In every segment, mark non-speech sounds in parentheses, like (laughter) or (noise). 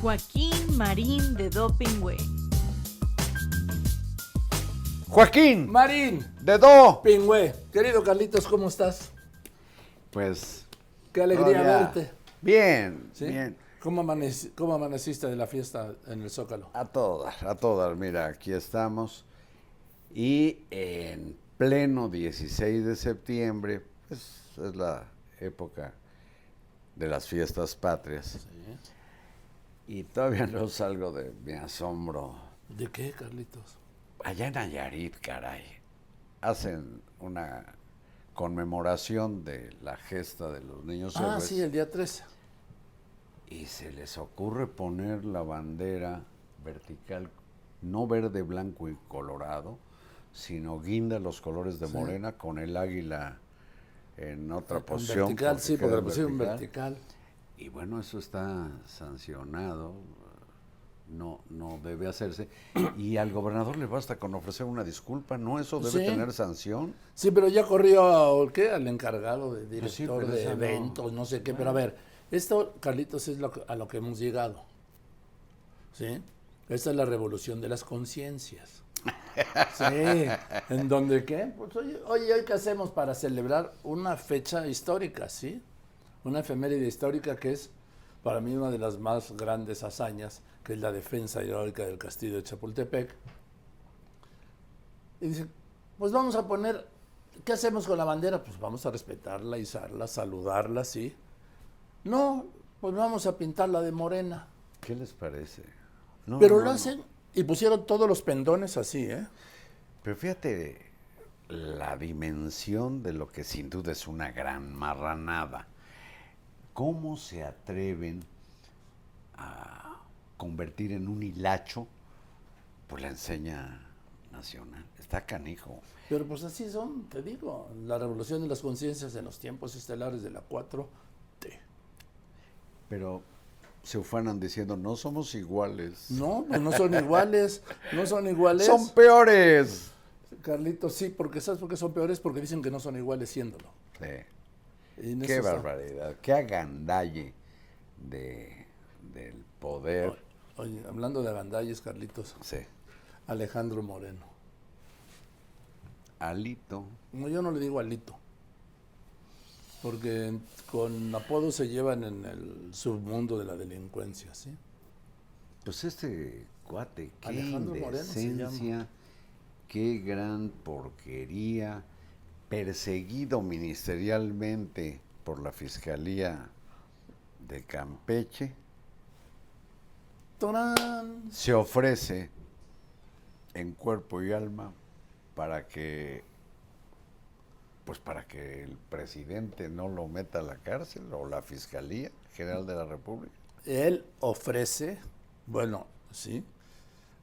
Joaquín Marín de Dopingüe. Joaquín. Marín. De Do. Pingüe. Querido Carlitos, ¿cómo estás? Pues. Qué alegría todavía verte. Bien, ¿Sí? bien. ¿Cómo, amaneci- ¿Cómo amaneciste de la fiesta en el Zócalo? A todas, a todas. Mira, aquí estamos. Y en pleno 16 de septiembre, pues es la época de las fiestas patrias. Y todavía no salgo de mi asombro. ¿De qué, Carlitos? Allá en Nayarit, caray, hacen una conmemoración de la gesta de los niños Ah, héroes. sí, el día 13. y se les ocurre poner la bandera vertical, no verde, blanco y colorado, sino guinda los colores de Sí. morena con el águila en otra En posición. vertical, sí, porque lo pusieron vertical. Y bueno, eso está sancionado, no, no debe hacerse. Y al gobernador le basta con ofrecer una disculpa, ¿no? Eso debe Sí. tener sanción. Sí, pero ya corrió a- ¿qué? al encargado de sí, director de no- eventos, no sé qué. Pero a ver, esto, Carlitos, es lo a lo que hemos llegado. ¿Sí? Esta es la revolución de las conciencias. Sí, (laughs) ¿en donde qué? Pues oye, oye, ¿hoy qué hacemos para celebrar una fecha histórica, sí? Una efeméride histórica que es para mí una de las más grandes hazañas, que es la defensa heroica del castillo de Chapultepec. Y dice, pues vamos a poner, ¿qué hacemos con la bandera? Pues vamos a respetarla, izarla, saludarla, sí. No, pues vamos a pintarla de morena. ¿Qué les parece? No, Pero no, lo no. hacen y pusieron todos los pendones así, ¿eh? Pero fíjate la dimensión de lo que sin duda es una gran marranada. ¿Cómo se atreven a convertir en un hilacho por la enseña nacional? Está canijo. Pero pues así son, te digo, la revolución de las conciencias en los tiempos estelares de la 4T. Pero se ufanan diciendo, no somos iguales. No, pues no son iguales, no son iguales. Son peores. Carlitos, sí, porque ¿sabes por qué son peores? Porque dicen que no son iguales siéndolo. Sí. Qué está. barbaridad. Qué agandalle de, del poder. Oye, hablando de agandalles, Carlitos, Sí. Alejandro Moreno. Alito. No, yo no le digo Alito. Porque con apodos se llevan en el submundo de la delincuencia, ¿sí? Pues este cuate, qué Alejandro Moreno se indecencia, qué gran porquería, perseguido ministerialmente por la Fiscalía de Campeche, ¡Torán! se ofrece en cuerpo y alma para que pues para que el presidente no lo meta a la cárcel o la Fiscalía General de la República. Él ofrece, bueno, sí,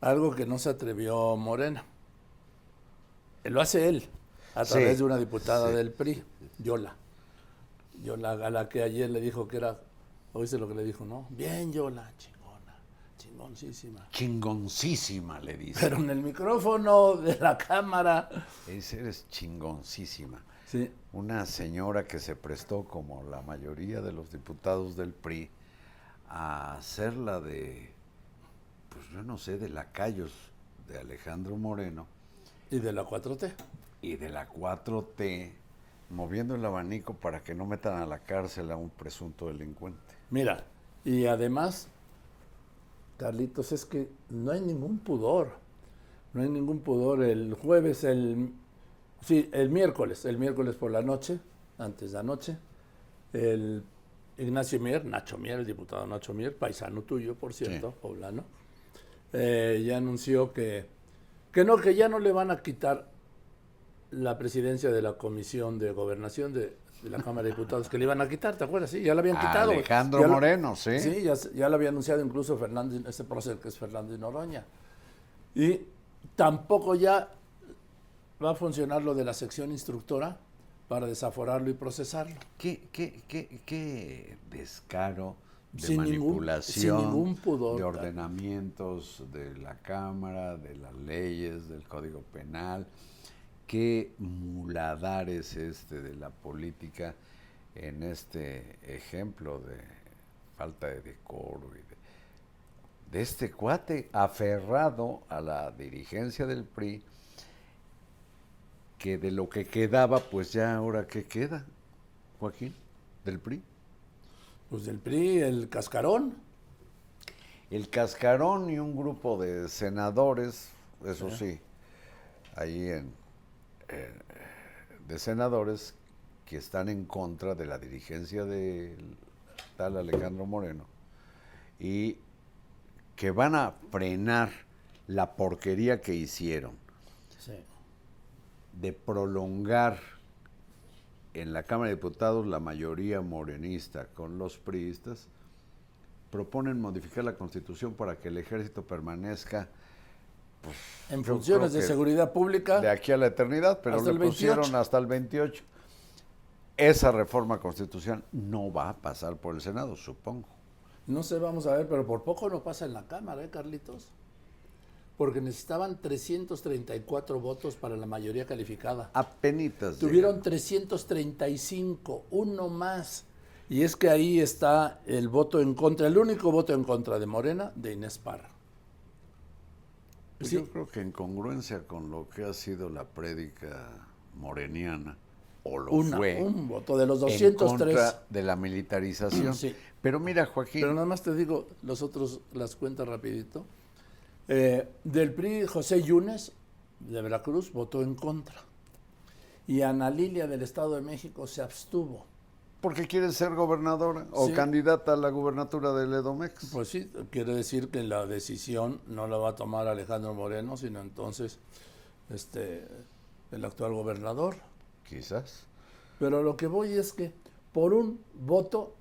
algo que no se atrevió Morena. Lo hace él, a Sí, través de una diputada sí. del PRI, Yola. Yola, a la que ayer le dijo que era, oíste lo que le dijo, ¿no? Bien, Yola, chingona, chingoncísima. Chingoncísima, le dice. Pero en el micrófono de la cámara, Ese eres chingoncísima. sí, Una señora que se prestó, como la mayoría de los diputados del PRI, a hacerla de, pues yo no sé, de lacayos de Alejandro Moreno y de la 4T. Y de la 4T, moviendo el abanico para que no metan a la cárcel a un presunto delincuente. Mira, y además, Carlitos, es que no hay ningún pudor. No hay ningún pudor. El jueves, el. Sí, el miércoles, el miércoles por la noche, antes de anoche, el Ignacio Mier, Nacho Mier, el diputado Nacho Mier, paisano tuyo, por cierto, Sí. poblano, eh, ya anunció que, que no, que ya no le van a quitar la presidencia de la Comisión de Gobernación de, de la Cámara de Diputados, que le iban a quitar, ¿te acuerdas? Sí, ya la habían quitado. Alejandro Ya lo- Moreno, ¿sí? Sí, ya, ya lo había anunciado incluso Fernando, este prócer que es Fernando Noroña. Y tampoco ya va a funcionar lo de la sección instructora para desaforarlo y procesarlo. ¿Qué, qué, qué, qué descaro de Sin ningún- manipulación, sin ningún pudor, de ordenamientos de la Cámara, de las leyes, del Código Penal. Qué muladar es este de la política en este ejemplo de falta de decoro y de de este cuate aferrado a la dirigencia del PRI, que de lo que quedaba, pues ya ahora qué queda, Joaquín, del PRI. Pues del PRI, el cascarón. El cascarón y un grupo de senadores, eso sí, ahí en, eh, de senadores que están en contra de la dirigencia del tal Alejandro Moreno y que van a frenar la porquería que hicieron de prolongar en la Cámara de Diputados la mayoría morenista con los priistas, proponen modificar la Constitución para que el ejército permanezca en funciones de seguridad pública de aquí a la eternidad, pero lo pusieron hasta el 28. Esa reforma constitucional no va a pasar por el Senado, supongo. No sé, vamos a ver, pero por poco no pasa en la Cámara, ¿eh, Carlitos? Porque necesitaban 334 votos para la mayoría calificada. Apenitas. Tuvieron 335, uno más. Y es que ahí está el voto en contra, el único voto en contra de Morena, de Inés Parra. Pues Yo creo que en congruencia con lo que ha sido la prédica moreniana, o lo fue. Un voto de los 203. En contra de la militarización. Sí. Pero mira, Joaquín. Pero nada más te digo los otros, las cuentas rapidito. Eh, del PRI, José Yunes, de Veracruz, votó en contra. Y Ana Lilia, del Estado de México, se abstuvo. Porque quiere ser gobernadora o candidata a la gubernatura del Edomex. Pues sí, quiere decir que la decisión no la va a tomar Alejandro Moreno, sino entonces este el actual gobernador. Quizás. Pero lo que voy es que por un voto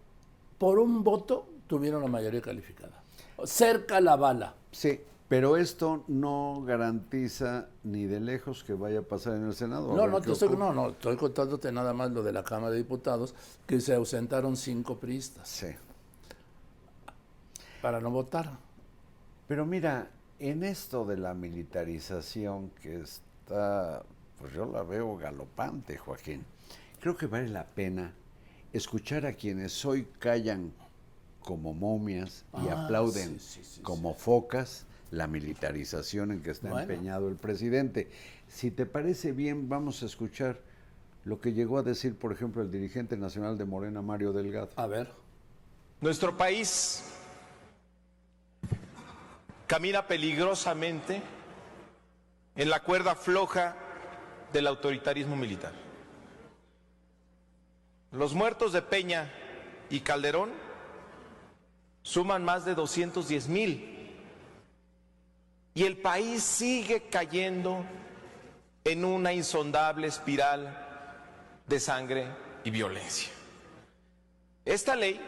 por un voto tuvieron la mayoría calificada. Cerca la bala. Sí, pero esto no garantiza ni de lejos que vaya a pasar en el Senado. No, no, estoy, no, no, estoy contándote nada más lo de la Cámara de Diputados, que se ausentaron cinco priistas. Sí. Para no votar. Pero mira, en esto de la militarización que está, pues yo la veo galopante, Joaquín, creo que vale la pena escuchar a quienes hoy callan como momias y ah, aplauden como focas la militarización en que está empeñado el presidente. Si te parece bien, vamos a escuchar lo que llegó a decir, por ejemplo, el dirigente nacional de Morena, Mario Delgado. A ver. Nuestro país camina peligrosamente en la cuerda floja del autoritarismo militar. Los muertos de Peña y Calderón suman más de 210 mil. Y el país sigue cayendo en una insondable espiral de sangre y violencia. Esta ley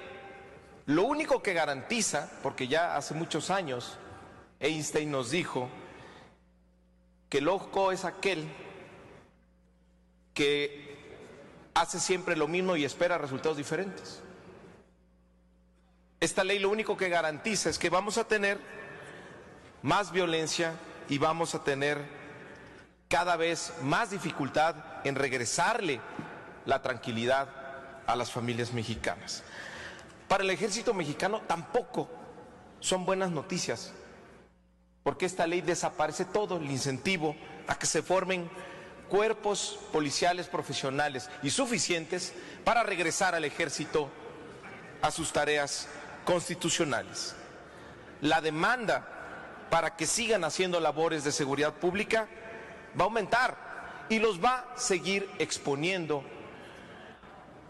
lo único que garantiza, porque ya hace muchos años Einstein nos dijo que loco es aquel que hace siempre lo mismo y espera resultados diferentes. Esta ley lo único que garantiza es que vamos a tener más violencia y vamos a tener cada vez más dificultad en regresarle la tranquilidad a las familias mexicanas. Para el ejército mexicano tampoco son buenas noticias, porque esta ley desaparece todo el incentivo a que se formen cuerpos policiales profesionales y suficientes para regresar al ejército a sus tareas constitucionales. La demanda para que sigan haciendo labores de seguridad pública va a aumentar y los va a seguir exponiendo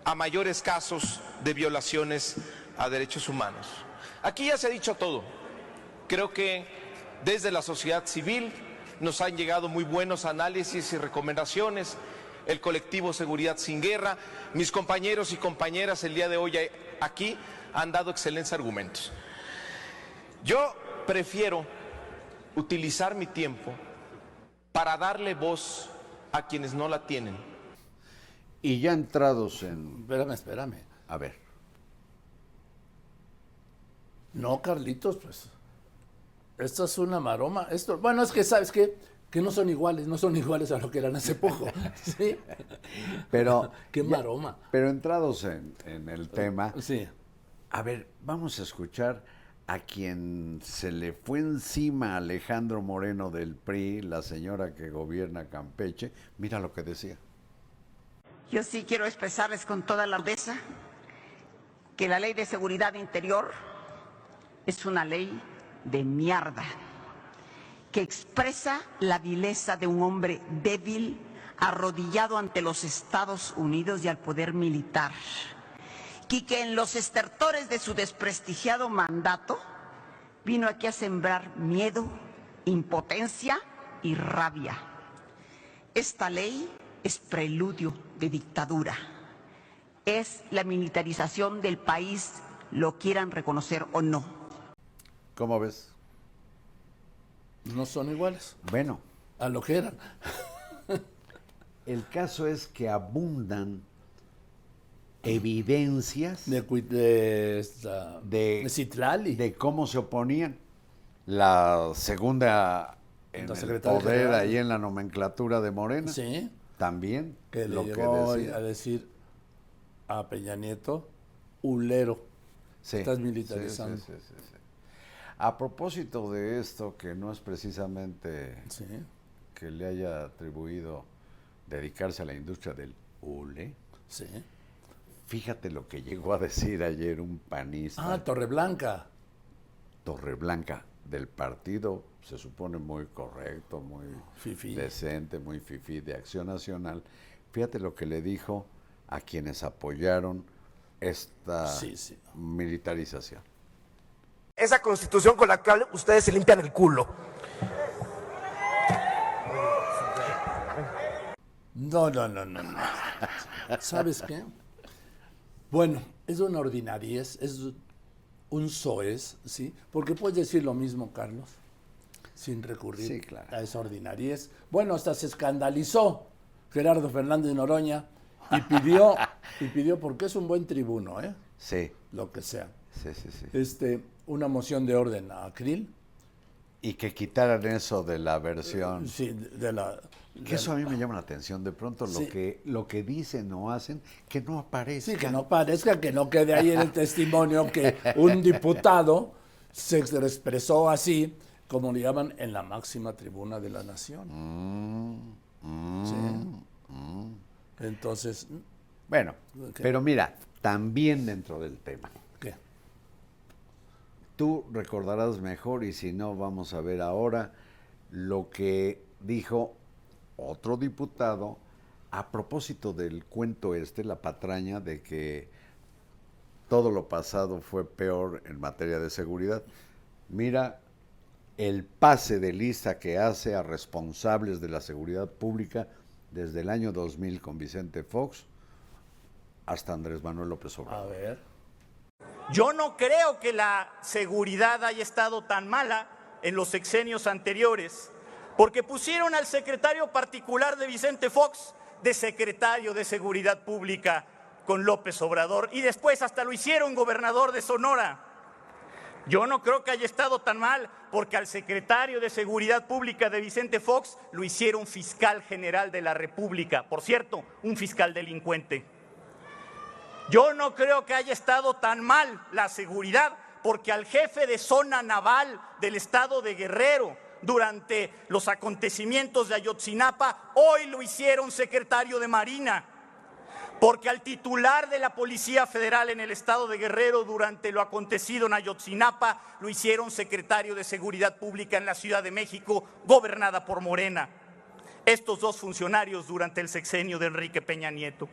a mayores casos de violaciones a derechos humanos. Aquí ya se ha dicho todo. Creo que desde la sociedad civil nos han llegado muy buenos análisis y recomendaciones. El colectivo Seguridad Sin Guerra, mis compañeros y compañeras el día de hoy aquí han dado excelentes argumentos. Yo prefiero utilizar mi tiempo para darle voz a quienes no la tienen. Y ya entrados en... Espérame, espérame. A ver. No, Carlitos, pues esto es una maroma. Esto, bueno, es que sabes qué? que no son iguales, no son (laughs) iguales a lo que eran hace poco. (laughs) ¿sí? Pero (laughs) qué maroma. pero entrados en, el tema. Sí. A ver, vamos a escuchar a quien se le fue encima Alejandro Moreno del PRI, la señora que gobierna Campeche, mira lo que decía. Yo sí quiero expresarles con toda la rudeza que la ley de seguridad interior es una ley de mierda, que expresa la vileza de un hombre débil, arrodillado ante los Estados Unidos y al poder militar, y que en los estertores de su desprestigiado mandato vino aquí a sembrar miedo, impotencia y rabia. Esta ley es preludio de dictadura. Es la militarización del país, lo quieran reconocer o no. ¿Cómo ves? No son iguales Bueno, a lo que eran. el caso es que abundan evidencias De, de, esta- de, de de cómo se oponían. La segunda en La el poder general. ahí en la nomenclatura de Morena. Sí, También que lo le que llegó decía. a decir a Peña Nieto, ulero. Sí, Estás militarizando. sí, sí. A propósito de esto, que no es precisamente que le haya atribuido dedicarse a la industria del hule, Sí. Fíjate lo que llegó a decir ayer un panista, Ah, Torreblanca. Torreblanca, del partido, se supone muy correcto, muy Fifí. decente, muy fifí de Acción Nacional. Fíjate lo que le dijo a quienes apoyaron esta Sí, sí. militarización. esa constitución con la cual ustedes se limpian el culo. No, no, no, no, no. ¿Sabes qué? Bueno, es una ordinariez, es un soez, ¿sí? Porque puedes decir lo mismo, Carlos, sin recurrir Sí, claro. a esa ordinariez. Bueno, hasta se escandalizó Gerardo Fernández Noroña y pidió, (laughs) y pidió, porque es un buen tribuno, ¿eh? Sí, Lo que sea. sí, sí, sí. Este, una moción de orden a Krill. Y que quitaran eso de la versión. Sí, de la... Que eso a mí me llama la atención. De pronto lo, que, lo que dicen o hacen, que no aparece. Sí, que no parezca, que no quede ahí en el (laughs) testimonio que un diputado se expresó así, como le llaman, en la máxima tribuna de la nación. Sí. Entonces, Bueno, pero mira, también dentro del tema. Tú recordarás mejor y si no, vamos a ver ahora lo que dijo otro diputado a propósito del cuento este, la patraña de que todo lo pasado fue peor en materia de seguridad. Mira el pase de lista que hace a responsables de la seguridad pública desde el año 2000 con Vicente Fox hasta Andrés Manuel López A Obrador. ver. Yo no creo que la seguridad haya estado tan mala en los sexenios anteriores, porque pusieron al secretario particular de Vicente Fox de secretario de Seguridad Pública con López Obrador y después hasta lo hicieron gobernador de Sonora. Yo no creo que haya estado tan mal, porque al secretario de Seguridad Pública de Vicente Fox lo hicieron fiscal general de la República. Por cierto, un fiscal delincuente. Yo no creo que haya estado tan mal la seguridad, porque al jefe de zona naval del estado de Guerrero durante los acontecimientos de Ayotzinapa, hoy lo hicieron secretario de Marina. Porque al titular de la Policía Federal en el estado de Guerrero durante lo acontecido en Ayotzinapa, lo hicieron secretario de Seguridad Pública en la Ciudad de México, gobernada por Morena. Estos dos funcionarios durante el sexenio de Enrique Peña Nieto.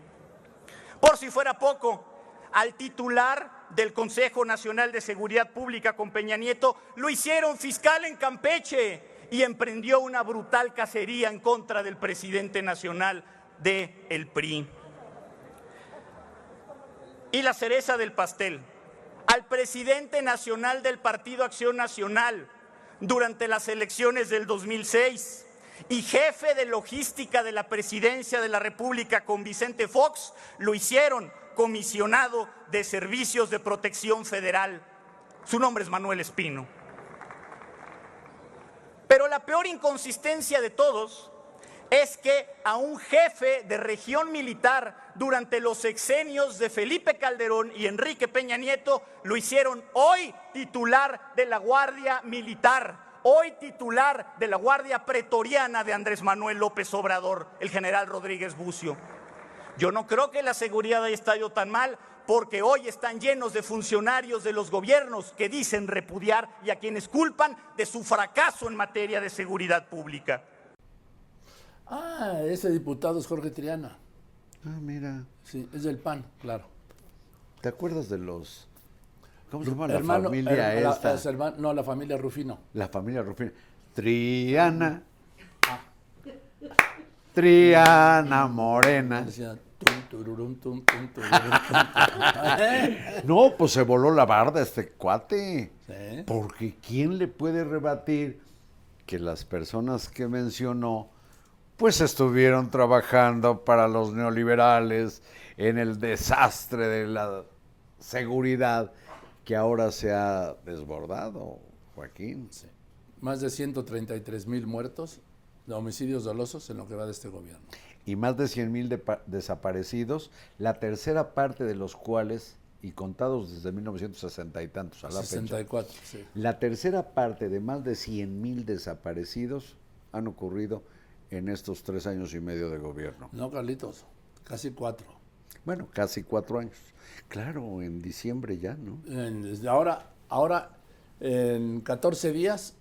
Por si fuera poco, al titular del Consejo Nacional de Seguridad Pública con Peña Nieto lo hicieron fiscal en Campeche y emprendió una brutal cacería en contra del presidente nacional de el PRI. Y la cereza del pastel, al presidente nacional del Partido Acción Nacional durante las elecciones del 2006 y jefe de logística de la presidencia de la República con Vicente Fox, lo hicieron comisionado de Servicios de Protección Federal. Su nombre es Manuel Espino. Pero la peor inconsistencia de todos es que a un jefe de región militar durante los sexenios de Felipe Calderón y Enrique Peña Nieto, lo hicieron hoy titular de la Guardia Militar, hoy titular de la Guardia Pretoriana de Andrés Manuel López Obrador, el general Rodríguez Bucio. Yo no creo que la seguridad haya estado tan mal, porque hoy están llenos de funcionarios de los gobiernos que dicen repudiar y a quienes culpan de su fracaso en materia de seguridad pública. Ah, ese diputado es Jorge Triana. Ah, mira. Sí, es del PAN, claro. ¿Te acuerdas de los... ¿Cómo se llama la Hermano- familia her- la- esta? es hermano- no, la familia Rufino. La familia Rufino. Triana. Triana Morena. No, pues se voló la barda este cuate. Sí. Porque ¿quién le puede rebatir que las personas que mencionó pues estuvieron trabajando para los neoliberales en el desastre de la seguridad que ahora se ha desbordado, Joaquín? Sí. Más de 133 mil muertos de homicidios dolosos en lo que va de este gobierno. y más de 100 mil desaparecidos, la tercera parte de los cuales, y contados desde 1960 y tantos a la fecha, 64, sí. la tercera parte de más de 100 mil desaparecidos han ocurrido en estos tres años y medio de gobierno. No, Carlitos, casi cuatro. Bueno, casi cuatro años. Claro, en diciembre ya, ¿no? En- desde ahora, ahora, en 14 días,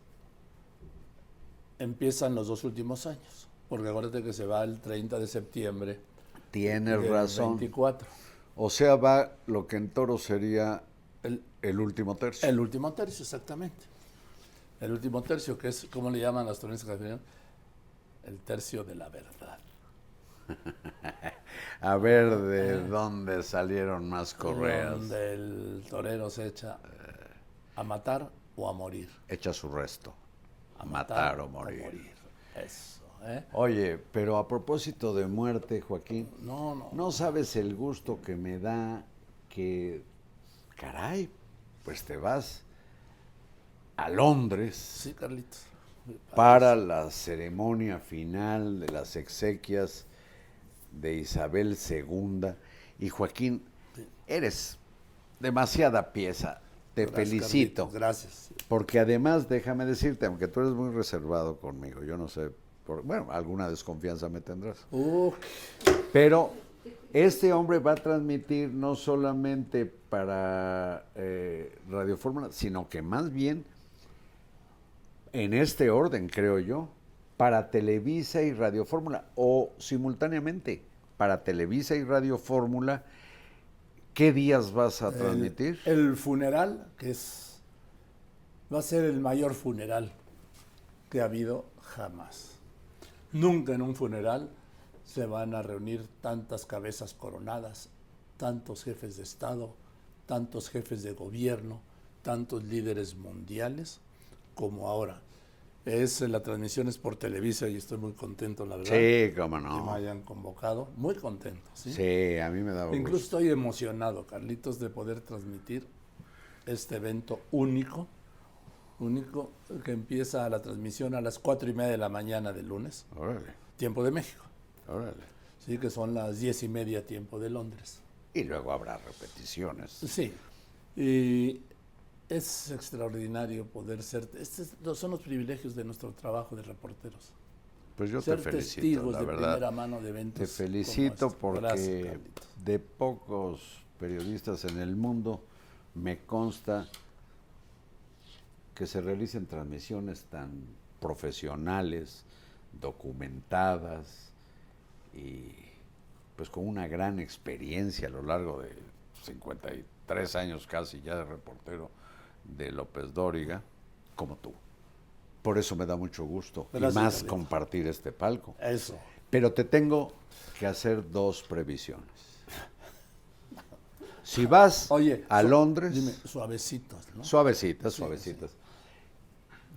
empiezan los dos últimos años. Porque acuérdate que se va el 30 de septiembre. Tienes razón. 24. O sea, va lo que en toro sería El, el último tercio. el último tercio, exactamente. El último tercio, que es, ¿cómo le llaman las cafeteras? El tercio de la verdad. (laughs) A ver de dónde salieron más correas. Donde el torero se echa a matar o a morir. Echa su resto. A matar o morir. Eso, ¿eh? Oye, pero a propósito de muerte, Joaquín, No, no. no sabes el gusto que me da que, caray, pues te vas a Londres Sí, Carlitos. para la ceremonia final de las exequias de Isabel II. Y Joaquín, eres demasiada pieza. Te Gracias, felicito. Carlitos, Gracias. Porque además, déjame decirte, aunque tú eres muy reservado conmigo, yo no sé, por- bueno, alguna desconfianza me tendrás. Uh, Pero este hombre va a transmitir no solamente para eh, Radio Fórmula, sino que más bien, en este orden, creo yo, para Televisa y Radio Fórmula, o simultáneamente para Televisa y Radio Fórmula, ¿qué días vas a transmitir? El, el funeral, que es. Va a ser el mayor funeral que ha habido jamás. Nunca en un funeral se van a reunir tantas cabezas coronadas, tantos jefes de Estado, tantos jefes de gobierno, tantos líderes mundiales como ahora. Es, la transmisión es por Televisa y estoy muy contento, la verdad. Sí, cómo Que me no. hayan convocado. Muy contento. ¿sí? Sí, a mí me da Incluso gusto. estoy emocionado, Carlitos, de poder transmitir este evento único, único, que empieza la transmisión a las cuatro y media de la mañana del lunes, Órale, tiempo de México, órale. sí, que son las diez y media tiempo de Londres. Y luego habrá repeticiones. Sí, y es extraordinario poder ser, estos son los privilegios de nuestro trabajo de reporteros. Pues yo ser te felicito, testigos la de verdad. primera mano de eventos. Te felicito este. porque Gracias, de pocos periodistas en el mundo me consta que se realicen transmisiones tan profesionales, documentadas y pues con una gran experiencia a lo largo de 53 años casi ya de reportero de López Dóriga, como tú. Por eso me da mucho gusto y más compartir este palco. Eso. Pero te tengo que hacer dos previsiones. Si vas Oye, a Londres, Dime, suavecitos, ¿no? suavecitas, suavecitas.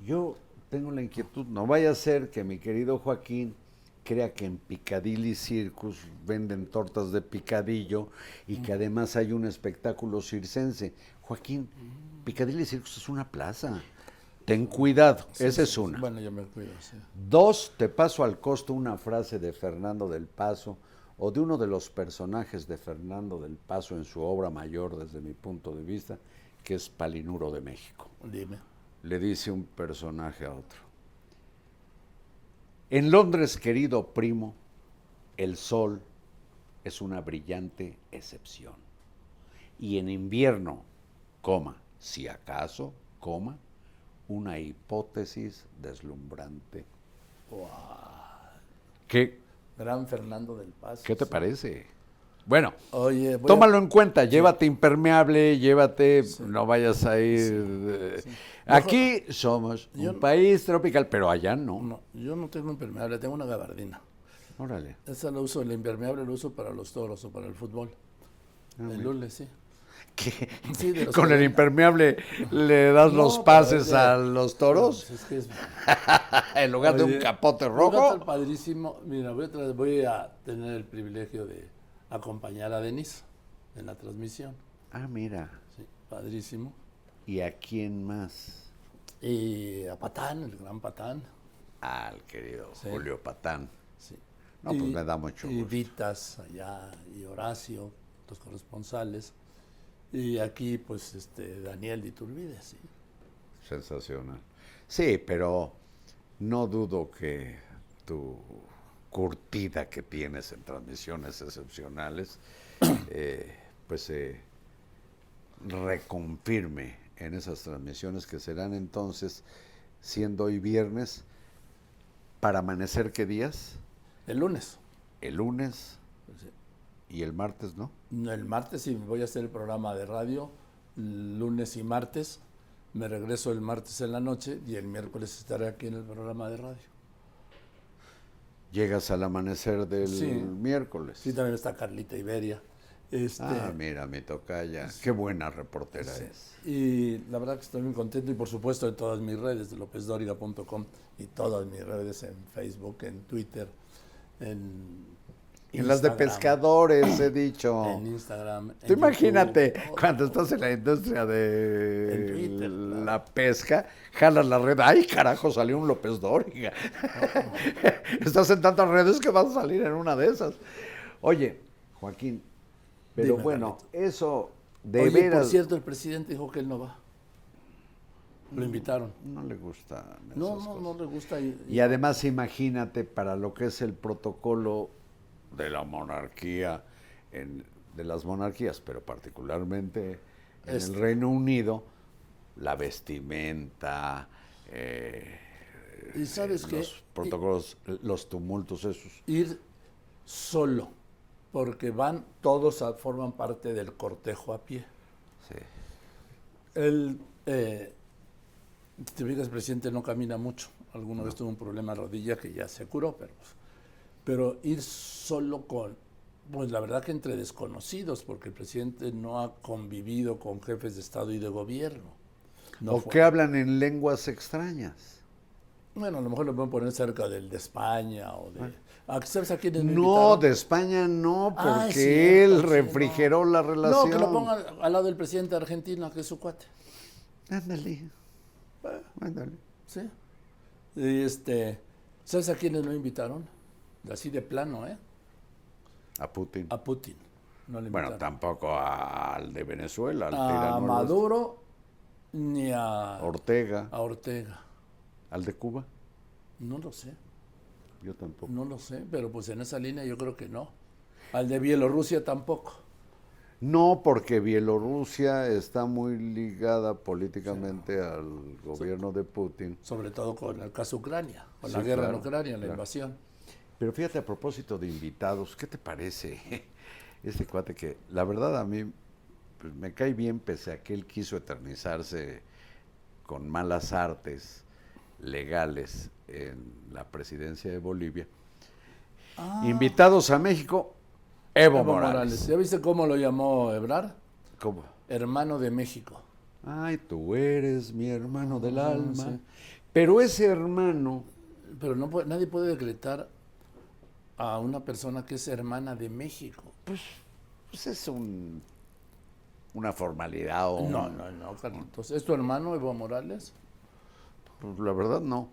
Yo tengo la inquietud, no vaya a ser que mi querido Joaquín crea que en Piccadilly Circus venden tortas de picadillo y que además hay un espectáculo circense. Joaquín, Piccadilly Circus es una plaza. Ten cuidado, esa es una. Bueno, yo me cuido, sí. Dos, te paso al costo una frase de Fernando del Paso, o de uno de los personajes de Fernando del Paso en su obra mayor desde mi punto de vista, que es Palinuro de México. Dime. Le dice un personaje a otro. En Londres, querido primo, el sol es una brillante excepción. Y en invierno, coma, si acaso, coma, una hipótesis deslumbrante. ¿Qué, Gran Fernando del Paso. ¿Qué te sí. parece? Bueno, Oye, a- tómalo en cuenta, llévate impermeable, llévate, no vayas a ir... eh, Aquí somos un país tropical, pero allá no. No, yo no tengo impermeable, tengo una gabardina. Órale. Esa lo uso, el impermeable lo uso para los toros o para el fútbol. el lunes, sí. Los ¿Con el que- impermeable le das No, los pases a los toros? Pues es que es- (laughs) en lugar de un capote un rojo. padrísimo. Mira, voy a, tra- voy a tener el privilegio de acompañar a Denise en la transmisión. Ah, mira. Sí, padrísimo. ¿Y a quién más? Y a Patán, el gran Patán. Al querido Sí. Julio Patán. Sí. No, pues me da mucho Y gusto. Vitas allá, y Horacio, los corresponsales. Y aquí, pues, este, Daniel de Iturbide, sí. Sensacional. Sí, pero no dudo que tu curtida que tienes en transmisiones excepcionales, (clears throat) eh, pues se reconfirme en esas transmisiones que serán entonces, siendo hoy viernes, para amanecer qué días? El lunes. El lunes. Y el martes, ¿no? El martes sí voy a hacer el programa de radio, lunes y martes. Me regreso el martes en la noche y el miércoles estaré aquí en el programa de radio. Llegas al amanecer del Sí. miércoles. Sí, también está Carlita Iberia. Este, Ah, mira, mi tocaya. Qué buena reportera sí. es. Y la verdad que estoy muy contento y por supuesto en todas mis redes de lopezdoriga.com y todas mis redes en Facebook, en Twitter, en En las de pescadores, he dicho. En Instagram. en Tú imagínate, cuando estás en la industria En de Twitter, la pesca, jalas la red. ¡Ay, carajo! Salió un López Dóriga. (laughs) estás en tantas redes que vas a salir en una de esas. Oye, Joaquín, pero Dime, bueno, eso de Oye, veras por cierto, el presidente dijo que él no va. Lo invitaron. no le gusta. No, no, no le gusta. Y, Y además imagínate para lo que es el protocolo de la monarquía, en- de las monarquías, pero particularmente en Este. el Reino Unido, la vestimenta, eh, y sabes qué? los protocolos, los tumultos esos. Ir solo, porque van, todos a- forman parte del cortejo a pie. Sí. Él, eh, te fijas, el presidente no camina mucho. Alguna vez tuvo un problema de rodilla que ya se curó, pero, pues, pero ir solo con, pues la verdad que entre desconocidos, porque el presidente no ha convivido con jefes de Estado y de gobierno. No o fue- que hablan en lenguas extrañas. Bueno, a lo mejor lo pueden poner cerca del de España o de... ¿A- ¿Sabes a quién No, de España no, porque Ah, cierto, él refrigeró la No, relación. que lo pongan al lado del presidente de Argentina, que es su cuate. Ándale. Ándale. ¿Sí? Y este, ¿sabes a quiénes lo invitaron? Así de plano, ¿eh? A Putin. A Putin. No le Bueno, tampoco al de Venezuela, al a tirano Maduro ni a, Ortega, a Ortega. al de Cuba, No lo sé, yo tampoco. no lo sé, pero pues en esa línea yo creo que no. Al de Bielorrusia tampoco. No, porque Bielorrusia está muy ligada políticamente al gobierno de Putin. Sobre todo con el caso Ucrania, con la guerra claro, en Ucrania, la claro. invasión. Pero fíjate, a propósito de invitados, ¿qué te parece (laughs) este cuate que, la verdad, a mí pues, me cae bien, pese a que él quiso eternizarse con malas artes legales en la presidencia de Bolivia? Invitados a México, Evo, Ah. Evo Morales. ¿Ya viste cómo lo llamó Ebrar? ¿Cómo? Hermano de México. Ay, tú eres mi hermano del alma. sí. Pero ese hermano, Pero no puede- nadie puede decretar a una persona que es hermana de México. pues es un, una formalidad o No, no, no, Carlitos. ¿Es tu hermano Evo Morales? pues, la verdad no.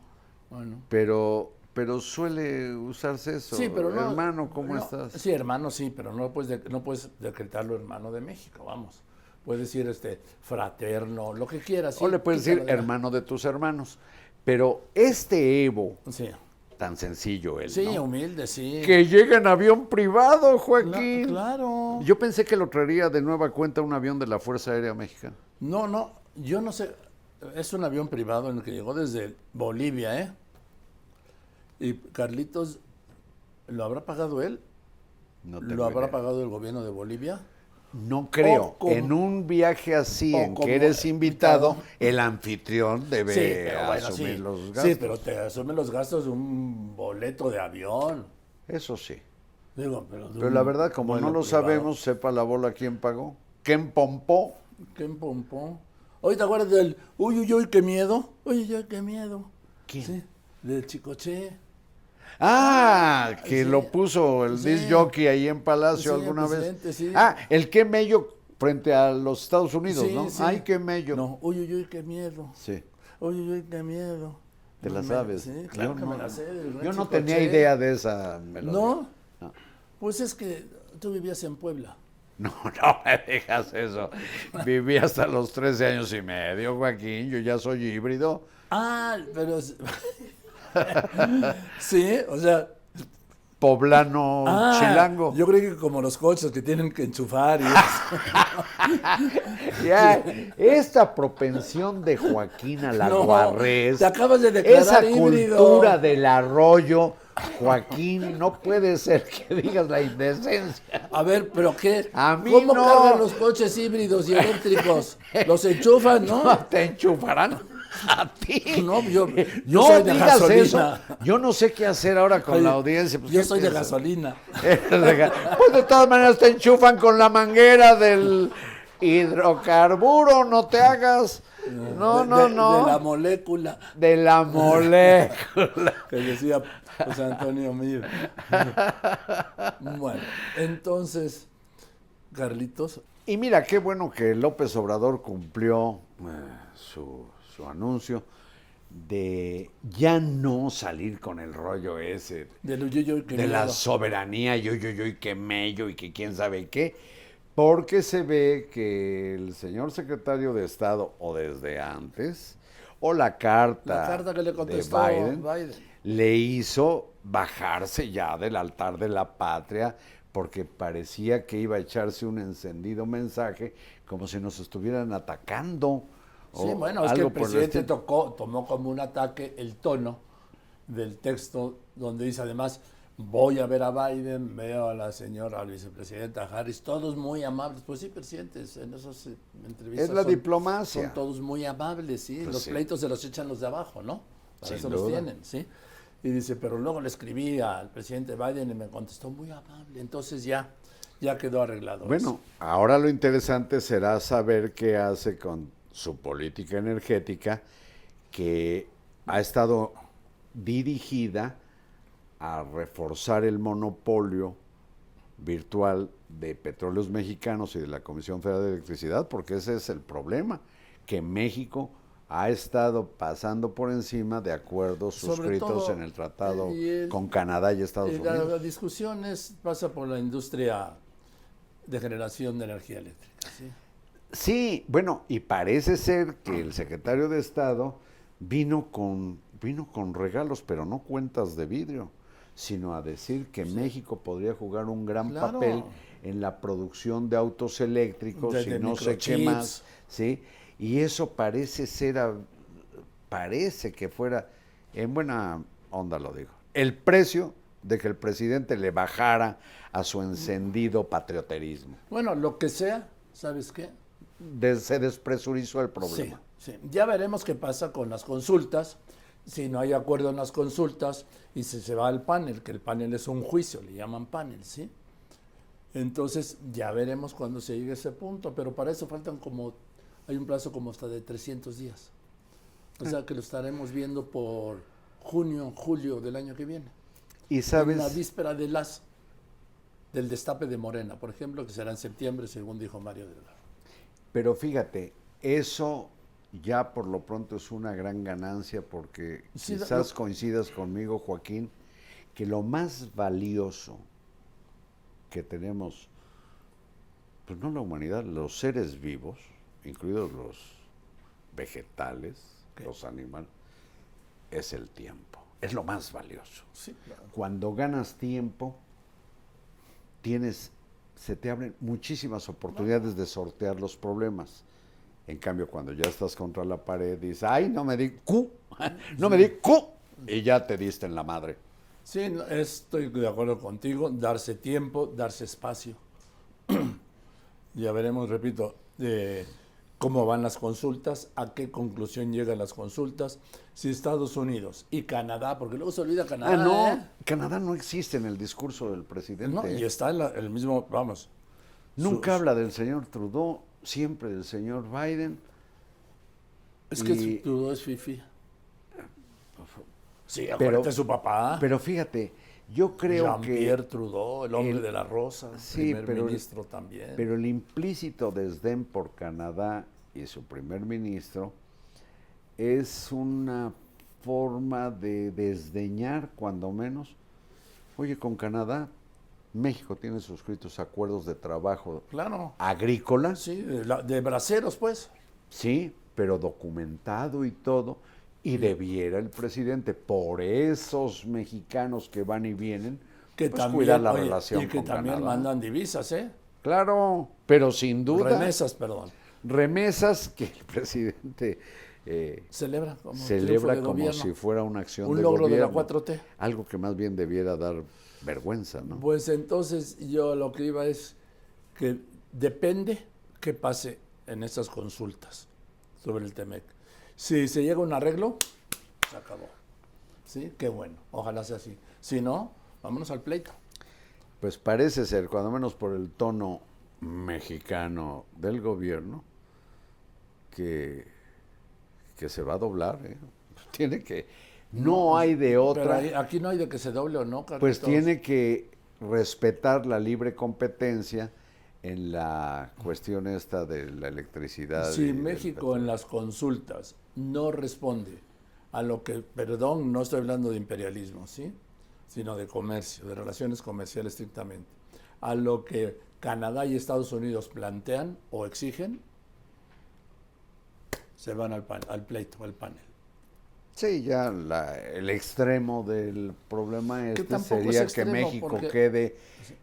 Bueno, Pero pero suele usarse eso. Sí, pero no. Hermano, ¿cómo no, estás? Sí, hermano, sí, pero no puedes, de- no puedes decretarlo hermano de México, vamos. Puedes decir este fraterno, lo que quieras. sí, o le puedes decir hermano de tus hermanos. Pero este Evo, Sí, tan sencillo él, sí, ¿no? humilde, sí. Que llega en avión privado, Joaquín. claro. Yo pensé que lo traería de nueva cuenta un avión de la Fuerza Aérea Mexicana. No, no, yo no sé. Es un avión privado en el que llegó desde Bolivia, ¿eh? Y Carlitos, ¿lo habrá pagado él? No ¿Lo habrá pagado el gobierno de Bolivia? No creo. Como- en un viaje así, en que eres invitado, invitado. el anfitrión debe Sí, pero bueno, asumir sí. los gastos. Sí, pero te asume los gastos de un boleto de avión. Eso sí. Digo, pero, Pero la verdad, como no lo privado. sabemos, sepa la bola quién pagó. ¿Quién pompó? ¿Qué pompó? Oye, ¿te acuerdas del uy, uy, uy, qué miedo? Uy, uy, qué miedo. ¿Quién? Sí, del Chicoche. Ah, que sí. lo puso el Sí. disc jockey ahí en Palacio Sí, alguna vez. Ah, el qué mello frente a los Estados Unidos, ¿no? sí. Ay, qué mello. No, uy, uy, uy, qué miedo. Sí. Uy, uy, uy, qué miedo. Te la sabes. Sí, claro yo que no, me la sé. yo no tenía idea de esa melodía. ¿No? No. Pues es que tú vivías en Puebla. No, (laughs) no me digas eso. Viví hasta los 13 años y medio, Joaquín. Yo ya soy híbrido. Ah, pero... (laughs) (laughs) sí, o sea... Poblano ah, chilango. Yo creo que como los coches que tienen que enchufar y eso. (laughs) Ya, esta propensión de Joaquín a la No, te acabas de declarar esa híbrido. cultura del arroyo, Joaquín, no puede ser que digas la indecencia. A ver, ¿pero qué? A mí ¿Cómo no. cargan los coches híbridos y eléctricos? (laughs) Los enchufan, ¿no? Te enchufarán (laughs) a ti. No, yo- yo no soy de digas gasolina. eso. Yo no sé qué hacer ahora con Oye, la audiencia. Pues, Yo ¿qué soy de gasolina. (laughs) Pues de todas maneras te enchufan con la manguera del hidrocarburo, no te hagas. No, De- no, de- no. De la molécula De la molécula. (laughs) que decía José Antonio Mir. Bueno, entonces, Carlitos, Y mira, qué bueno que López Obrador cumplió eh, su, su anuncio de ya no salir con el rollo ese que de la soberanía, yo, yo, yo, y que mello, y que quién sabe qué, porque se ve que el señor secretario de Estado, o desde antes, o la carta, La carta que le contestó de Biden, Biden. le hizo bajarse ya del altar de la patria, porque parecía que iba a echarse un encendido mensaje como si nos estuvieran atacando. Sí, bueno, es que el presidente tocó, tomó como un ataque el tono del texto donde dice además, voy a ver a Biden, veo a la señora vicepresidenta Harris, todos muy amables. Pues sí, presidentes, en esas eh, entrevistas. Es la son- diplomacia. Son todos muy amables, sí. Pues los sí. pleitos se los echan los de abajo, ¿no? Para Sin eso los tienen, ¿sí? Y dice, pero luego le escribí al presidente Biden y me contestó muy amable. Entonces ya, ya quedó arreglado. Bueno, eso. ahora lo interesante será saber qué hace con su política energética que ha estado dirigida a reforzar el monopolio virtual de petróleos mexicanos y de la Comisión Federal de Electricidad, porque ese es el problema, que México ha estado pasando por encima de acuerdos suscritos en el tratado el- con Canadá y Estados la, Unidos. la discusión es- pasa por la industria de generación de energía eléctrica. ¿sí? Sí, bueno, y parece ser que el secretario de Estado vino con, vino con regalos, pero no cuentas de vidrio, sino a decir que México podría jugar un gran Claro. papel en la producción de autos eléctricos y no sé qué más, ¿sí? Y eso parece ser, a- parece que fuera, en buena onda lo digo, el precio de que el presidente le bajara a su encendido patrioterismo. Bueno, lo que sea, ¿sabes qué? De- se despresurizó el problema. Sí, sí. Ya veremos qué pasa con las consultas. Si no hay acuerdo en las consultas y si se va al panel, que el panel es un juicio, le llaman panel, ¿sí? Entonces ya veremos cuando se llegue a ese punto, pero para eso faltan como, hay un plazo como hasta de 300 días. O sea que lo estaremos viendo por junio, julio del año que viene. Y En la sabes, víspera de las, del destape de Morena, por ejemplo, que será en septiembre, según dijo Mario Delgado. Pero fíjate, eso ya por lo pronto es una gran ganancia porque Sí, quizás lo- coincidas conmigo, Joaquín, que lo más valioso que tenemos, pues no la humanidad, los seres vivos, incluidos los vegetales, los animales, es el tiempo. Es lo más valioso. Sí, claro. Cuando ganas tiempo, tienes, se te abren muchísimas oportunidades de sortear los problemas. En cambio, cuando ya estás contra la pared, dices, ay, no me di cu, (laughs) no me di cu, y ya te diste en la madre. Sí, estoy de acuerdo contigo, darse tiempo, darse espacio. (clears throat) ya veremos, repito, eh, cómo van las consultas, a qué conclusión llegan las consultas, si Estados Unidos y Canadá, porque luego se olvida Canadá. Ah, no, ¿eh? Canadá no existe en el discurso del presidente. No, y está en la- el mismo, vamos. Nunca habla del señor Trudeau, siempre del señor Biden. Es que y- Trudeau es fifi. Sí, acuérdate su papá. Pero fíjate, yo creo que... Jean-Pierre Trudeau, el hombre el- de la rosa, Sí, primer pero- ministro también. Pero el implícito desdén por Canadá y su primer ministro es una forma de desdeñar, cuando menos. Oye, con Canadá, México tiene suscritos acuerdos de trabajo claro. agrícola, Sí, de, la- de braceros, pues. sí, pero documentado y todo. Y debiera el presidente, por esos mexicanos que van y vienen, Que pues, también, cuidar la oye, relación y que con también Canadá. mandan divisas, ¿eh? Claro, pero sin duda. Remesas, perdón. Remesas que el (laughs) presidente eh, Celebra como celebra como gobierno. si fuera una acción Un de logro de la gobierno. 4T. Algo que más bien debiera dar vergüenza, ¿no? Pues entonces yo lo que iba es que depende qué pase en estas consultas sobre el TEMEC. Si se llega a un arreglo, se acabó. ¿Sí? Qué bueno. Ojalá sea así. Si no, vámonos al pleito. Pues parece ser, cuando menos por el tono mexicano del gobierno, que, que se va a doblar. ¿eh? (laughs) Tiene que, no hay de otra. aquí no hay de que se doble o no, Pues Carlitos. tiene que respetar la libre competencia en la cuestión esta de la electricidad. Si del México en las consultas no responde a lo que, perdón, no estoy hablando de imperialismo, ¿sí? sino de comercio, de relaciones comerciales estrictamente, a lo que Canadá y Estados Unidos plantean o exigen, se van al, pan- al pleito, al panel. Sí, ya la- el extremo del problema este es sería que México porque- quede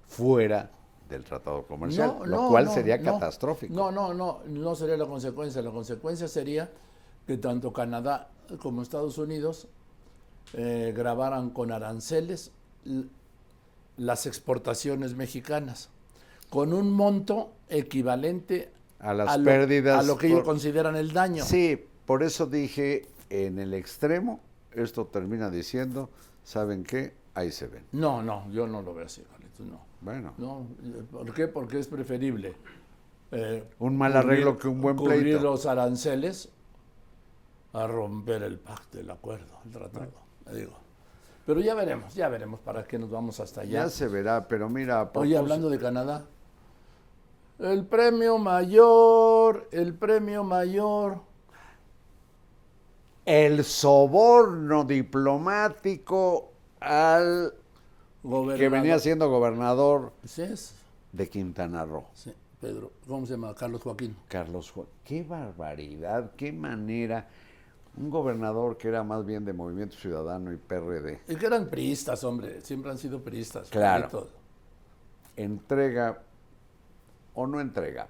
fuera del tratado comercial, No, lo no, cual no, sería no. catastrófico. No, no, no, no sería la consecuencia. La consecuencia sería que tanto Canadá como Estados Unidos eh, grabaran con aranceles las exportaciones mexicanas, con un monto equivalente A las lo, pérdidas a lo que ellos por- consideran el daño. Sí, por eso dije en el extremo, esto termina diciendo, ¿saben qué? Ahí se ven. No, no, yo no lo veo así, Carlitos, no. Bueno, No, ¿por qué? Porque es preferible. eh, Un mal arreglo que un buen cubrir pleito. los aranceles a romper el pacto, el acuerdo, el tratado. me digo. Pero ya veremos, ya veremos para qué nos vamos hasta allá. ya se verá, pero mira, a Oye, hablando de Canadá, el premio mayor, el premio mayor. el soborno diplomático al que venía siendo gobernador Sí, es, de Quintana Roo. sí, Pedro, ¿cómo se llama? Carlos Joaquín. Carlos Juan, qué barbaridad, qué manera. Un gobernador que era más bien de Movimiento Ciudadano y PRD, Y que eran priistas, hombre, siempre han sido priistas. Claro. Entrega o no entrega.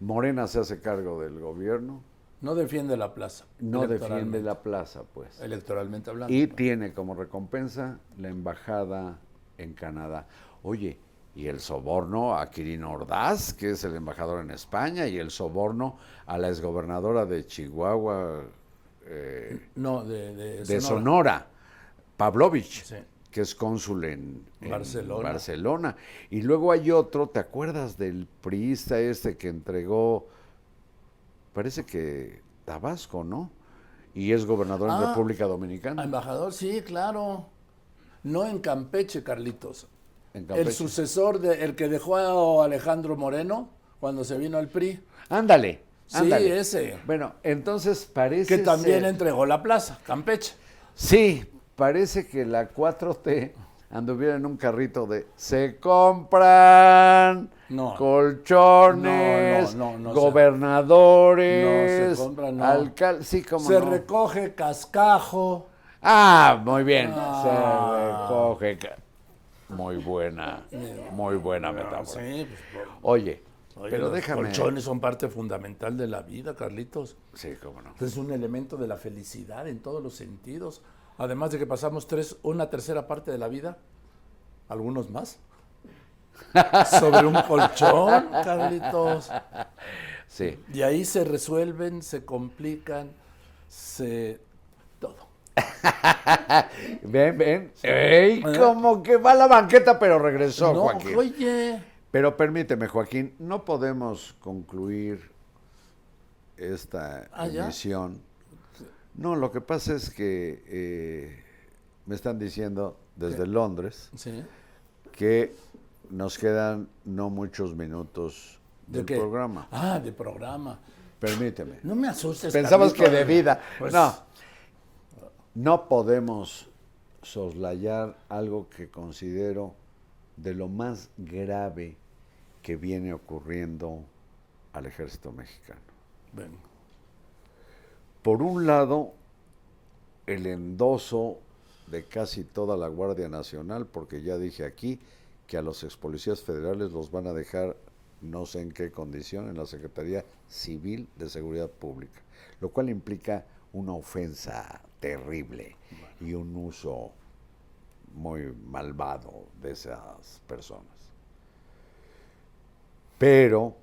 Morena se hace cargo del gobierno, No defiende la plaza. no defiende la plaza, pues. Electoralmente hablando. Y tiene como recompensa la embajada en Canadá. Oye, y el soborno a Quirino Ordaz, que es el embajador en España, y el soborno a la exgobernadora de Chihuahua, eh, no, de, de de Sonora. Sonora, Pavlovich, Sí. Que es cónsul en, en Barcelona. Barcelona. Y luego hay otro, ¿te acuerdas del priista este que entregó, parece que Tabasco, ¿no? Y es gobernador en Ah, República Dominicana. Embajador, sí, claro. No en Campeche, Carlitos. en El Campeche. sucesor de el que dejó a Alejandro Moreno cuando se vino al PRI. Ándale, Sí, Ándale. ese. Bueno, entonces parece Que también ser- entregó la plaza, Campeche. Sí, parece que la 4T anduviera en un carrito de se compran No. colchones, No, no, gobernadores, no se sí, recoge cascajo. Ah, muy bien. Ah. Se recoge. Muy buena, muy buena metáfora. Sí, pues, Oye, oye, pero los déjame. colchones son parte fundamental de la vida, Carlitos. Sí, cómo no. Es un elemento de la felicidad en todos los sentidos. Además de que pasamos tres, una tercera parte de la vida, algunos más, (laughs) sobre un colchón, Carlitos. Sí. Y ahí se resuelven, se complican, se... todo. (laughs) Ven, ven. ¡Ey! Como que va a la banqueta, pero regresó, no, Joaquín. oye, Pero permíteme, Joaquín, no podemos concluir esta Ah, emisión. No, lo que pasa es que eh, me están diciendo desde Londres sí. que nos quedan no muchos minutos ¿De del qué? programa. Ah, de programa. Permíteme. No me asustes. Pensabas que de vida. Pues, No. No podemos soslayar algo que considero de lo más grave que viene ocurriendo al ejército mexicano. ven, Por un lado, el endoso de casi toda la Guardia Nacional, porque ya dije aquí que a los ex policías federales los van a dejar no sé en qué condición en la Secretaría Civil de Seguridad Pública, lo cual implica una ofensa terrible y un uso muy malvado de esas personas. Pero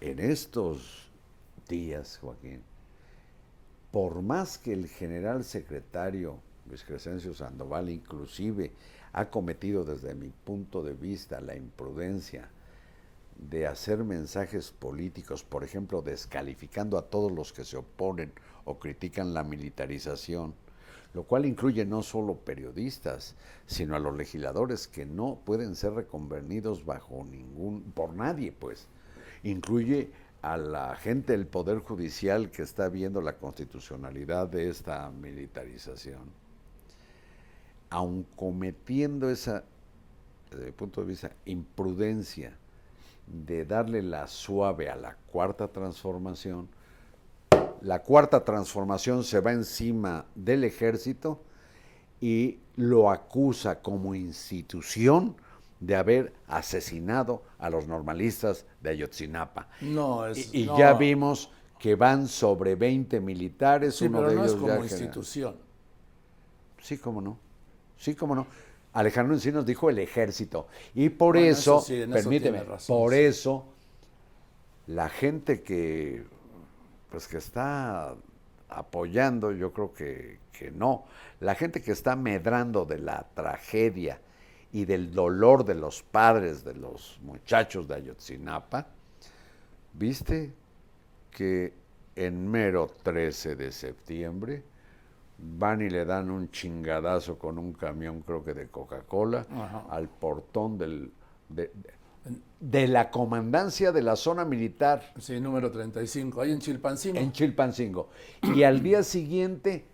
en estos días, Joaquín, por más que el general secretario Luis Crescencio Sandoval inclusive ha cometido desde mi punto de vista la imprudencia de hacer mensajes políticos, por ejemplo, descalificando a todos los que se oponen o critican la militarización, lo cual incluye no solo periodistas, sino a los legisladores que no pueden ser reconvenidos bajo ningún, por nadie, pues. Incluye a la gente del Poder Judicial que está viendo la constitucionalidad de esta militarización. Aun cometiendo esa, desde mi punto de vista, imprudencia de darle la suave a la cuarta transformación, la cuarta transformación se va encima del ejército y lo acusa como institución de haber asesinado a los normalistas de Ayotzinapa. No, es. Y, y no. ya vimos que van sobre 20 militares, Sí, uno pero de no ellos es como ya general. institución. Sí, cómo no. Sí, cómo no. Alejandro Encinos dijo el ejército. Y por Bueno, eso, eso sí, en eso permíteme, razón, por sí. eso, la gente que, pues que está apoyando, yo creo que, que no. La gente que está medrando de la tragedia y del dolor de los padres de los muchachos de Ayotzinapa, ¿viste que en mero 13 de septiembre van y le dan un chingadazo con un camión, creo que de Coca-Cola, al portón del, de, de- de la comandancia de la zona militar Sí, número 35. Ahí en Chilpancingo. en Chilpancingo. Y al día siguiente,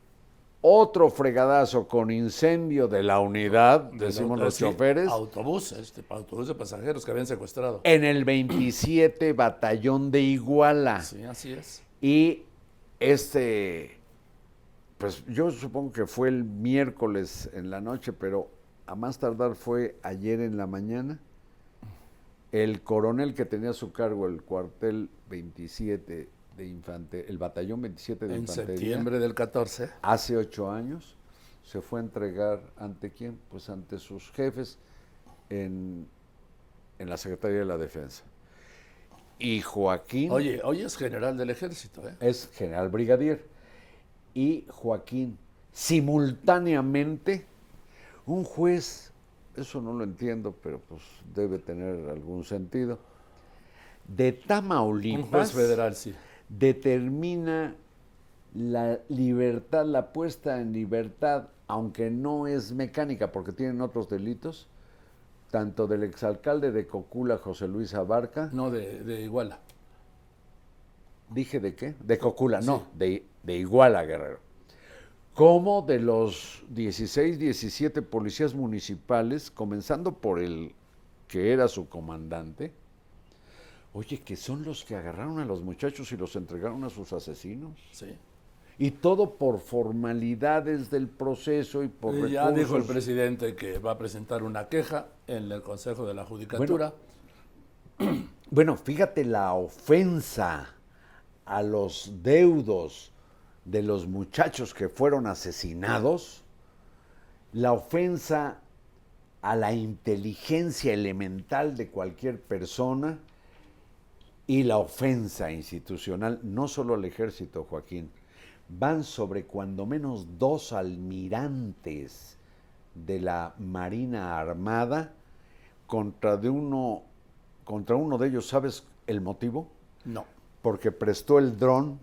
otro fregadazo con incendio de la unidad, De decimos los choferes, Autobús, este, autobús de pasajeros que habían secuestrado. en el 27 Batallón de Iguala. Sí, así es. Y este, pues yo supongo que fue el miércoles en la noche, pero a más tardar fue ayer en la mañana. El coronel que tenía a su cargo el cuartel 27 de infantería, el batallón 27 de En infantería, septiembre del 14. hace ocho años, se fue a entregar ante quién? Pues ante sus jefes en, en la Secretaría de la Defensa. Y Joaquín Oye, hoy es general del ejército, ¿eh? es general brigadier. Y Joaquín, simultáneamente, un juez, eso no lo entiendo, pero pues debe tener algún sentido, de Tamaulipas Un juez federal, sí. Determina la libertad, la puesta en libertad, aunque no es mecánica porque tienen otros delitos, tanto del exalcalde de Cocula, José Luis Abarca, No, de, de Iguala. dije de qué, de Cocula, no, de, de Iguala Guerrero. Como de los 16, 17 policías municipales, comenzando por el que era su comandante, oye, que son los que agarraron a los muchachos y los entregaron a sus asesinos. Sí. Y todo por formalidades del proceso y por Y ya dijo el presidente que va a presentar una queja en el Consejo de la Judicatura. (clears throat) Bueno, fíjate la ofensa a los deudos de los muchachos que fueron asesinados, la ofensa a la inteligencia elemental de cualquier persona y la ofensa institucional, no solo al ejército, Joaquín, van sobre cuando menos dos almirantes de la Marina Armada contra de uno contra uno de ellos, ¿sabes el motivo? no. Porque prestó el dron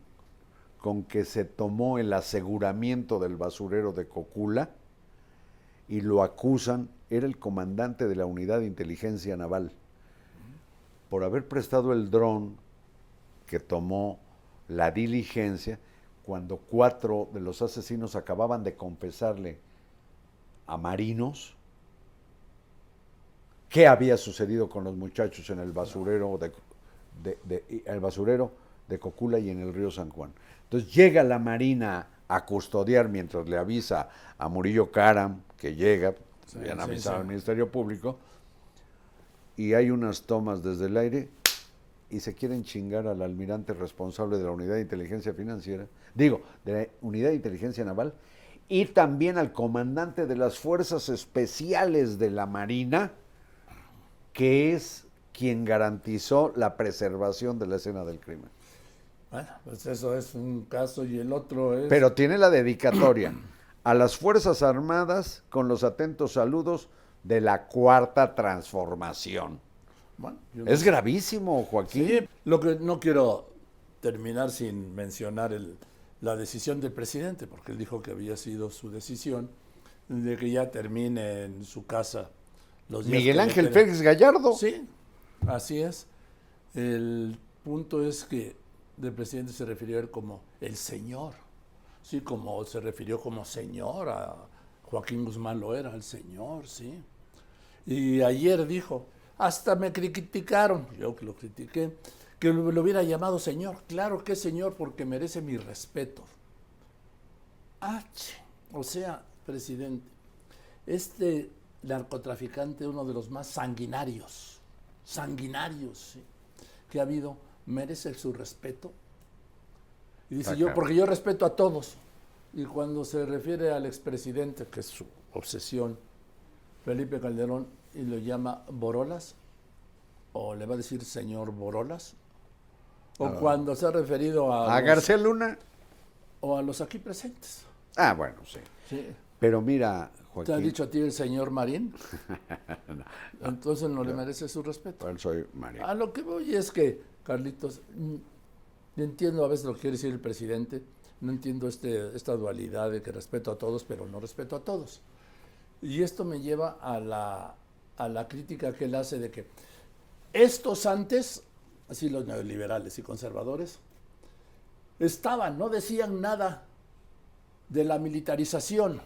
con que se tomó el aseguramiento del basurero de Cocula y lo acusan, era el comandante de la unidad de inteligencia naval, por haber prestado el dron que tomó la diligencia cuando cuatro de los asesinos acababan de confesarle a marinos qué había sucedido con los muchachos en el basurero de, de- de- y- el basurero de Cocula y en el río San Juan. Entonces llega la Marina a custodiar mientras le avisa a Murillo Caram que llega, Sí, habían sí, avisado sí. al Ministerio Público, y hay unas tomas desde el aire y se quieren chingar al almirante responsable de la Unidad de Inteligencia Financiera, digo, de la Unidad de Inteligencia Naval, y también al comandante de las Fuerzas Especiales de la Marina, que es quien garantizó la preservación de la escena del crimen. Bueno, pues eso es un caso y el otro es... Pero tiene la dedicatoria a las Fuerzas Armadas con los atentos saludos de la Cuarta Transformación. Bueno, Es gravísimo, Joaquín. Sí, lo que no quiero terminar sin mencionar el- la decisión del presidente, porque él dijo que había sido su decisión de que ya termine en su casa los días Miguel Ángel queden. Félix Gallardo. Sí, así es. El punto es que el presidente se refirió a él como el señor. Sí, como se refirió como señor a Joaquín Guzmán lo era, el señor, sí. Y ayer dijo, hasta me criticaron, yo que lo critiqué, que lo, hubiera llamado señor. Claro que es señor porque merece mi respeto. Ah, che, o sea, presidente, este narcotraficante, uno de los más sanguinarios, sanguinarios sí, que ha habido, merece su respeto. Y dice Ah, yo, porque yo respeto a todos. Y cuando se refiere al expresidente, que es su obsesión, Felipe Calderón, y lo llama Borolas, o le va a decir señor Borolas, o cuando se ha referido a, A los- García Luna. o a los aquí presentes. Ah, bueno, sí. Sí. Pero mira, ¿Te ha Joaquín, dicho a ti el señor Marín? (laughs) Entonces no le merece su respeto. ¿cuál soy María? A lo que voy es que, Carlitos, mm, entiendo a veces lo que quiere decir el presidente, no entiendo este, esta dualidad de que respeto a todos, pero no respeto a todos. Y esto me lleva a la, a la crítica que él hace de que estos antes, así los neoliberales y conservadores, estaban, no decían nada de la militarización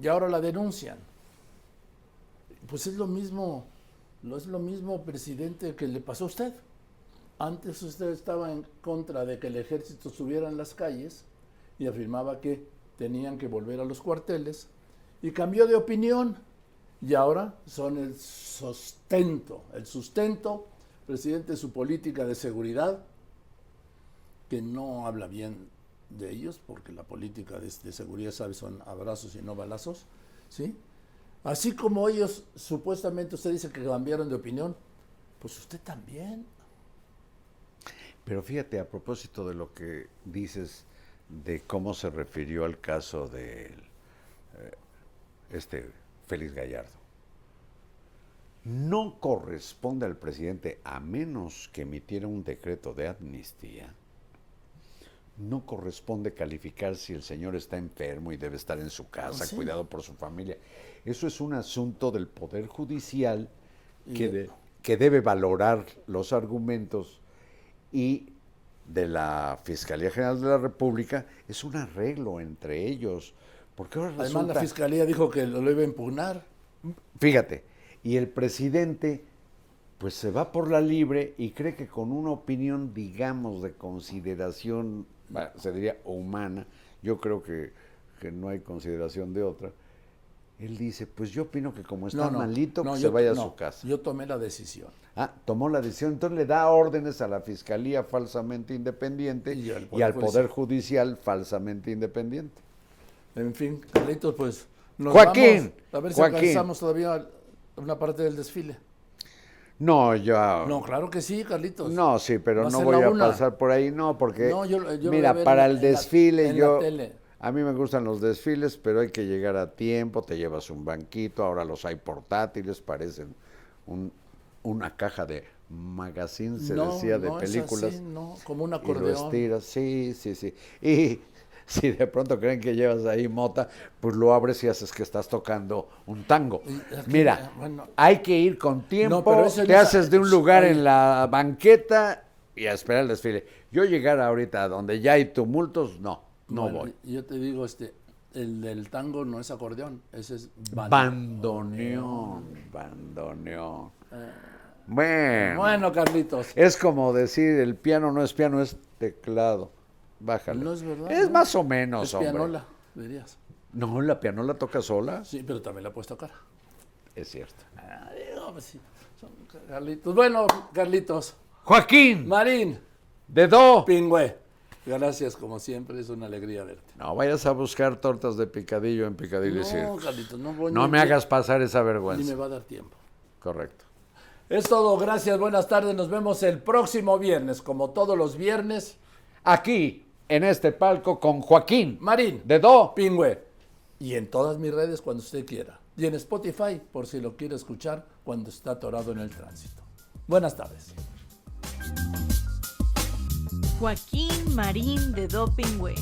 y ahora la denuncian. Pues es lo mismo, es lo mismo, presidente, que le pasó a usted. Antes usted estaba en contra de que el ejército estuviera en las calles y afirmaba que tenían que volver a los cuarteles y cambió de opinión y ahora son el sustento, el sustento, presidente, de su política de seguridad, que no habla bien de ellos, porque la política de, seguridad, sabe, son abrazos y no balazos, ¿sí? Así como ellos, supuestamente usted dice que cambiaron de opinión, pues usted también. Pero fíjate, a propósito de lo que dices de cómo se refirió al caso de este Félix Gallardo. No corresponde al presidente, a menos que emitiera un decreto de amnistía, no corresponde calificar si el señor está enfermo y debe estar en su casa, sí. cuidado por su familia. Eso es un asunto del Poder Judicial que, de- que debe valorar los argumentos y de la Fiscalía General de la República es un arreglo entre ellos. Porque ahora Además, resulta, la fiscalía dijo que lo, lo iba a impugnar. fíjate, y el presidente pues se va por la libre y cree que con una opinión, digamos, de consideración, se diría humana, yo creo que, que no hay consideración de otra, él dice, pues yo opino que como está malito, no, que yo- se vaya a su casa. Yo tomé la decisión. Ah, tomó la decisión, entonces le da órdenes a la Fiscalía falsamente independiente Y y al Poder Judicial falsamente independiente. En fin, Carlitos, pues nos Joaquín, vamos. A ver si Joaquín. alcanzamos todavía una parte del desfile. No, yo... No, claro que sí, Carlitos. No, sí, pero no voy a una. pasar por ahí, no, porque No, yo- yo voy a mira, para en el la- en la- desfile en la yo tele. a mí me gustan los desfiles, pero hay que llegar a tiempo, te llevas un banquito, ahora los hay portátiles, parecen un- una caja de magazine, se No, decía, de no es películas. así, no, como un Y lo acordeón. estiras, sí, sí, sí. Y (laughs) si de pronto creen que llevas ahí mota, pues lo abres y haces que estás tocando un tango. Mira, eh, bueno. hay que ir con tiempo, pero eso te no- haces de un lugar en la banqueta y a esperar el desfile. Yo llegar ahorita donde ya hay tumultos, no, no Bueno, voy. Yo te digo, este, el del tango no es acordeón, ese es. Bandoneón, bandoneón. Bueno, Bueno, Carlitos. es como decir el piano no es piano, es teclado. Bájale. No es verdad. Es ¿no? más o menos, Es hombre. pianola, dirías. No, la pianola toca sola. Sí, pero también la puedes tocar. Es cierto. Ah, digo, pues sí, son Carlitos. Bueno, Carlitos. Joaquín, Marín, de do. Pingüe. Gracias, como siempre, es una alegría verte. No vayas a buscar tortas de picadillo en Picadilly No. Carlitos, no voy No ni- me hagas pasar esa Ni me vergüenza. va a dar tiempo. Correcto. Es todo, gracias, buenas tardes. Nos vemos el próximo viernes, como todos los viernes. Aquí, en este palco, con Joaquín, Marín, de do. Pingüe. Y en todas mis redes cuando usted quiera. Y en Spotify, por si lo quiere escuchar cuando está atorado en el tránsito. Buenas tardes. Joaquín Marín de Dopingüe.